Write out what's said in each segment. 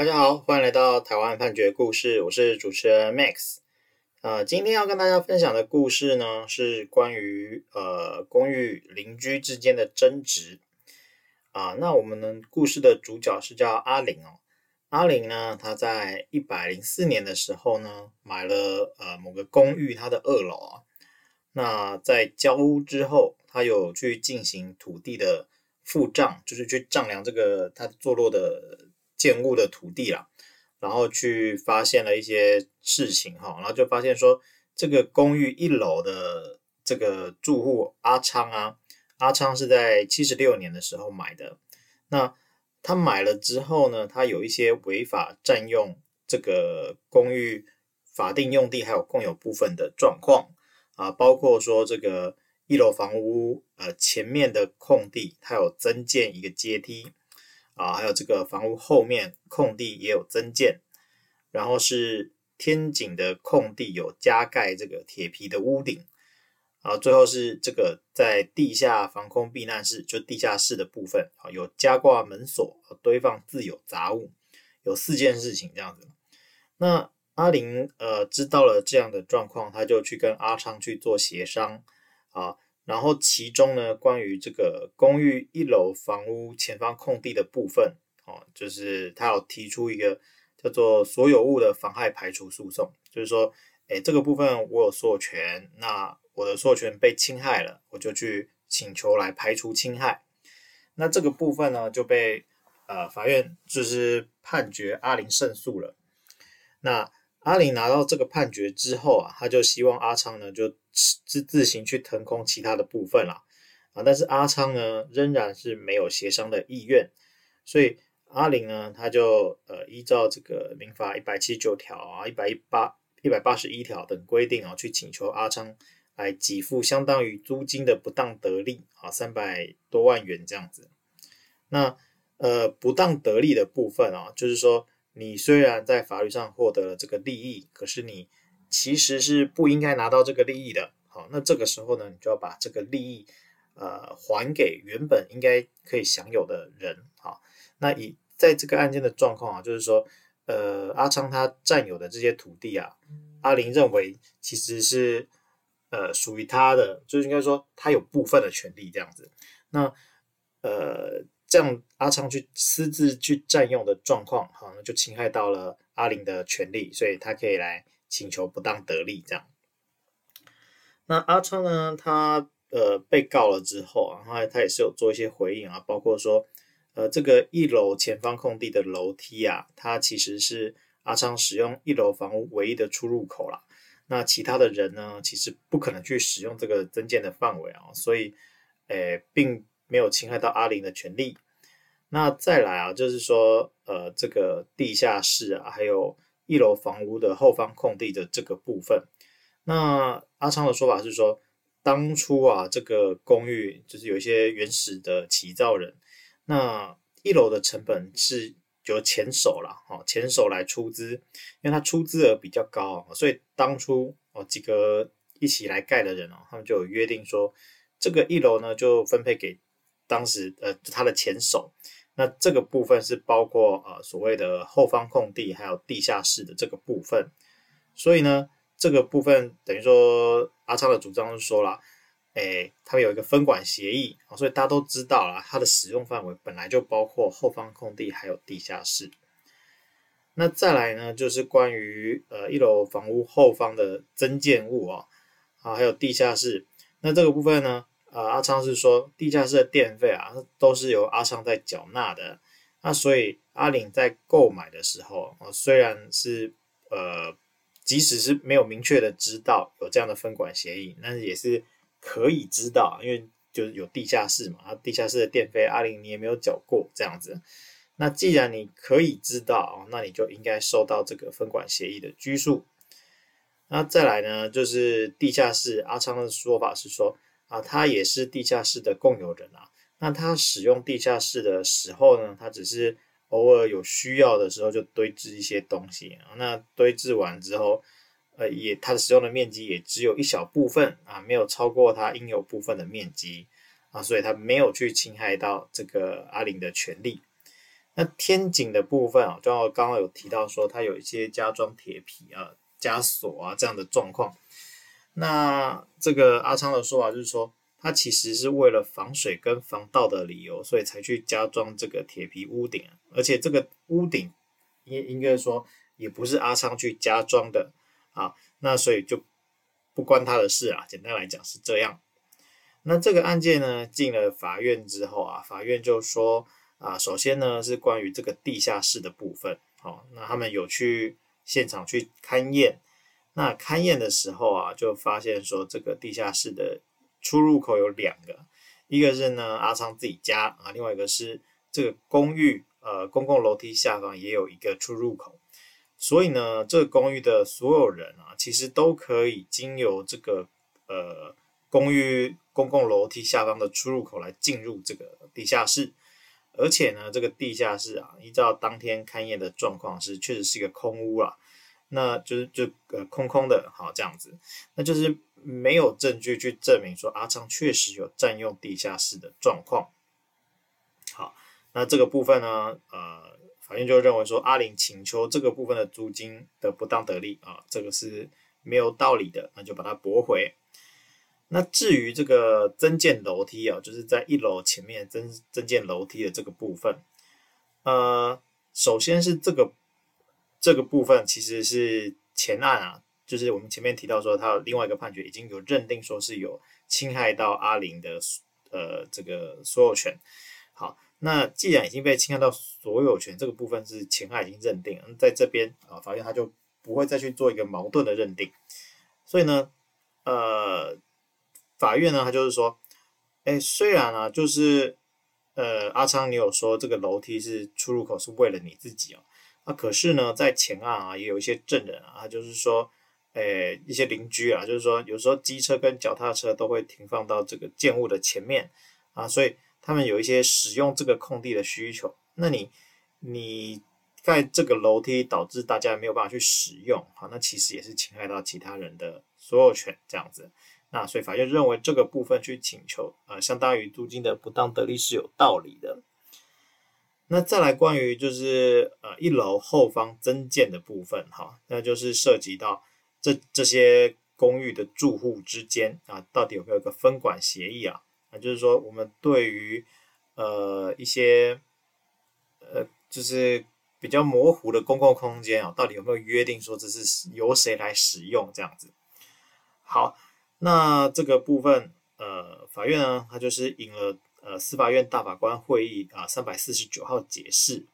大家好，欢迎来到台湾判决故事，我是主持人 Max。呃，今天要跟大家分享的故事呢，是关于呃公寓邻居之间的争执。啊、那我们呢故事的主角是叫阿玲哦。阿玲呢，她在一百零四年的时候呢，买了呃某个公寓它的二楼啊。那在交屋之后，她有去进行土地的复丈，就是去丈量这个它坐落的。建物的土地啦，然后去发现了一些事情哈，然后就发现说，这个公寓一楼的这个住户阿昌啊，阿昌是在七十六年的时候买的，那他买了之后呢，他有一些违法占用这个公寓法定用地还有共有部分的状况啊，包括说这个一楼房屋呃前面的空地，它有增建一个阶梯。啊，还有这个房屋后面空地也有增建，然后是天井的空地有加盖这个铁皮的屋顶，啊，最后是这个在地下防空避难室，就地下室的部分啊，有加挂门锁，堆放自有杂物，有四件事情这样子。那阿玲呃知道了这样的状况，他就去跟阿昌去做协商啊。然后其中呢，关于这个公寓一楼房屋前方空地的部分，哦，就是他有提出一个叫做所有物的妨害排除诉讼，就是说，诶，这个部分我有所有权，那我的所有权被侵害了，我就去请求来排除侵害。那这个部分呢，就被呃法院就是判决阿玲胜诉了。那阿玲拿到这个判决之后啊，他就希望阿昌呢就。自自行去腾空其他的部分啦，啊，但是阿昌呢仍然是没有协商的意愿，所以阿玲呢他就呃依照这个民法一百七十九条啊一百一八一百八十一条等规定啊去请求阿昌来给付相当于租金的不当得利啊三百多万元这样子。那呃不当得利的部分啊，就是说你虽然在法律上获得了这个利益，可是你。其实是不应该拿到这个利益的，好，那这个时候呢，你就要把这个利益，呃，还给原本应该可以享有的人，好，那以在这个案件的状况啊，就是说，呃，阿昌他占有的这些土地啊，阿玲认为其实是呃属于他的，就是应该说他有部分的权利这样子，那呃这样阿昌去私自去占用的状况，好，那就侵害到了阿玲的权利，所以他可以来。请求不当得利，这样。那阿昌呢？他呃被告了之后啊，他他也是有做一些回应啊，包括说，呃，这个一楼前方空地的楼梯啊，它其实是阿昌使用一楼房屋唯一的出入口啦。那其他的人呢，其实不可能去使用这个增建的范围啊，所以，诶，并没有侵害到阿玲的权利。那再来啊，就是说，呃，这个地下室啊，还有。一楼房屋的后方空地的这个部分，那阿昌的说法是说，当初啊，这个公寓就是有一些原始的起造人，那一楼的成本是由前手啦，哦，前手来出资，因为他出资额比较高，所以当初哦几个一起来盖的人哦，他们就有约定说，这个一楼呢就分配给当时呃他的前手。那这个部分是包括呃所谓的后方空地，还有地下室的这个部分，所以呢，这个部分等于说阿昌的主张是说了，诶，他们有一个分管协议啊，所以大家都知道了，它的使用范围本来就包括后方空地还有地下室。那再来呢，就是关于呃一楼房屋后方的增建物啊，啊还有地下室，那这个部分呢？呃，阿昌是说地下室的电费啊，都是由阿昌在缴纳的。那所以阿玲在购买的时候，虽然是呃，即使是没有明确的知道有这样的分管协议，但是也是可以知道，因为就是有地下室嘛，啊，地下室的电费阿玲你也没有缴过这样子。那既然你可以知道，那你就应该受到这个分管协议的拘束。那再来呢，就是地下室，阿昌的说法是说。啊，他也是地下室的共有人啊。那他使用地下室的时候呢，他只是偶尔有需要的时候就堆置一些东西啊。那堆置完之后，呃，也他使用的面积也只有一小部分啊，没有超过他应有部分的面积啊，所以他没有去侵害到这个阿玲的权利。那天井的部分啊，就刚刚有提到说，它有一些加装铁皮啊、加锁啊这样的状况。那这个阿昌的说法就是说，他其实是为了防水跟防盗的理由，所以才去加装这个铁皮屋顶，而且这个屋顶应应该说也不是阿昌去加装的啊，那所以就不关他的事啊。简单来讲是这样。那这个案件呢，进了法院之后啊，法院就说啊，首先呢是关于这个地下室的部分，好，那他们有去现场去勘验，那勘验的时候啊，就发现说这个地下室的出入口有两个，一个是呢阿昌自己家啊，另外一个是这个公寓呃公共楼梯下方也有一个出入口，所以呢这个公寓的所有人啊，其实都可以经由这个呃公寓。公共楼梯下方的出入口来进入这个地下室，而且呢，这个地下室啊，依照当天勘验的状况是确实是一个空屋啊，那就是就呃空空的，好这样子，那就是没有证据去证明说阿昌确实有占用地下室的状况。好，那这个部分呢，呃，法院就认为说阿玲请求这个部分的租金的不当得利啊，这个是没有道理的，那就把它驳回。那至于这个增建楼梯啊，就是在一楼前面增增建楼梯的这个部分，呃，首先是这个这个部分其实是前案啊，就是我们前面提到说，他有另外一个判决已经有认定说是有侵害到阿玲的呃这个所有权。好，那既然已经被侵害到所有权，这个部分是前案已经认定，那在这边啊，法院他就不会再去做一个矛盾的认定，所以呢，呃。法院呢，他就是说，哎，虽然啊，就是，呃，阿昌，你有说这个楼梯是出入口是为了你自己哦，啊，可是呢，在前案啊，也有一些证人啊，就是说，哎，一些邻居啊，就是说，有时候机车跟脚踏车都会停放到这个建物的前面啊，所以他们有一些使用这个空地的需求，那你，你盖这个楼梯导致大家没有办法去使用，好，那其实也是侵害到其他人的所有权，这样子。那所以法院认为这个部分去请求，呃，相当于租金的不当得利是有道理的。那再来关于就是呃一楼后方增建的部分，哈，那就是涉及到这这些公寓的住户之间啊，到底有没有一个分管协议啊？那就是说我们对于呃一些呃就是比较模糊的公共空间啊，到底有没有约定说这是由谁来使用这样子？好。那这个部分，呃，法院呢，它就是引了呃司法院大法官会议啊三百四十九号解释。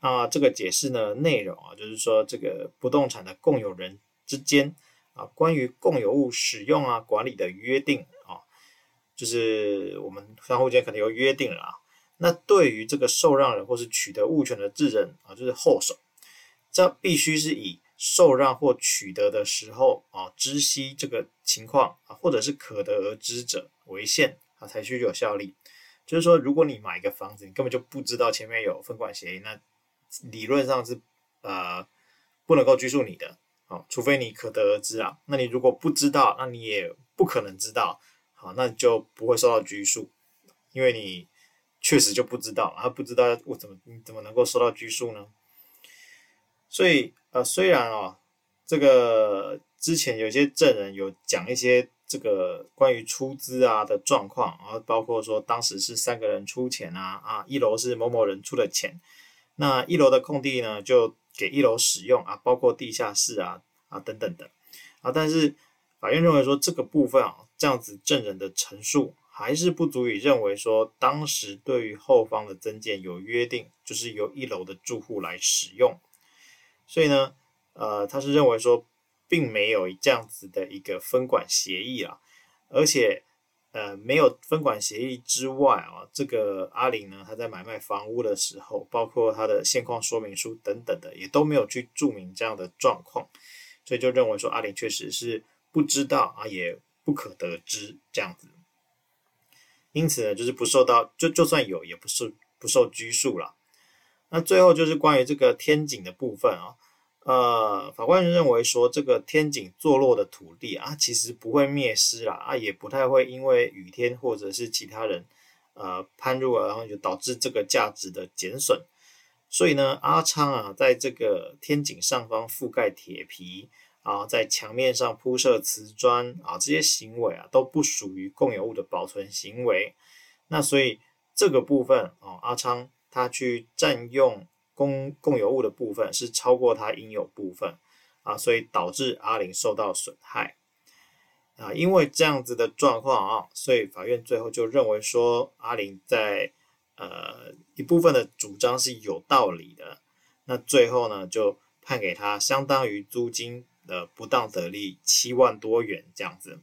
那这个解释呢，内容啊，就是说这个不动产的共有人之间啊，关于共有物使用啊管理的约定啊，就是我们相互间可能有约定了啊。那对于这个受让人或是取得物权的智人啊，就是后手，这必须是以。受让或取得的时候啊，知悉这个情况啊，或者是可得而知者为限啊，才具有效力。就是说，如果你买一个房子，你根本就不知道前面有分管协议，那理论上是呃不能够拘束你的啊，除非你可得而知啊。那你如果不知道，那你也不可能知道，好，那就不会受到拘束，因为你确实就不知道，啊，不知道我怎么你怎么能够受到拘束呢？所以，呃，虽然啊、哦，这个之前有些证人有讲一些这个关于出资啊的状况，然后包括说当时是三个人出钱啊，啊，一楼是某某人出的钱，那一楼的空地呢就给一楼使用啊，包括地下室啊啊等等的啊，但是法院认为说这个部分啊，这样子证人的陈述还是不足以认为说当时对于后方的增建有约定，就是由一楼的住户来使用。所以呢，呃，他是认为说，并没有这样子的一个分管协议啊，而且，呃，没有分管协议之外啊，这个阿玲呢，他在买卖房屋的时候，包括他的现况说明书等等的，也都没有去注明这样的状况，所以就认为说，阿玲确实是不知道啊，也不可得知这样子，因此呢，就是不受到，就就算有，也不受不受拘束了。那最后就是关于这个天井的部分啊，呃，法官认为说这个天井坐落的土地啊，其实不会灭失啦，啊，也不太会因为雨天或者是其他人呃攀入啊，然后就导致这个价值的减损。所以呢，阿昌啊，在这个天井上方覆盖铁皮啊，在墙面上铺设瓷砖啊，这些行为啊都不属于共有物的保存行为。那所以这个部分啊，阿昌他去占用公共有物的部分是超过他应有部分啊，所以导致阿玲受到损害啊。因为这样子的状况啊，所以法院最后就认为说阿玲在。呃，一部分的主张是有道理的，那最后呢，就判给他相当于租金的不当得利七万多元这样子。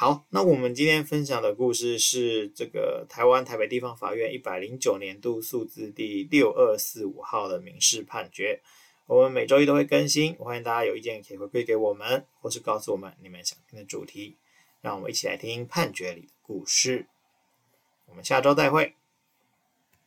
好，那我们今天分享的故事是这个台湾台北地方法院一百零九年度数字第六二四五号的民事判决。我们每周一都会更新，欢迎大家有意见可以回馈给我们，或是告诉我们你们想听的主题，让我们一起来听判决里的故事。我们下周再会。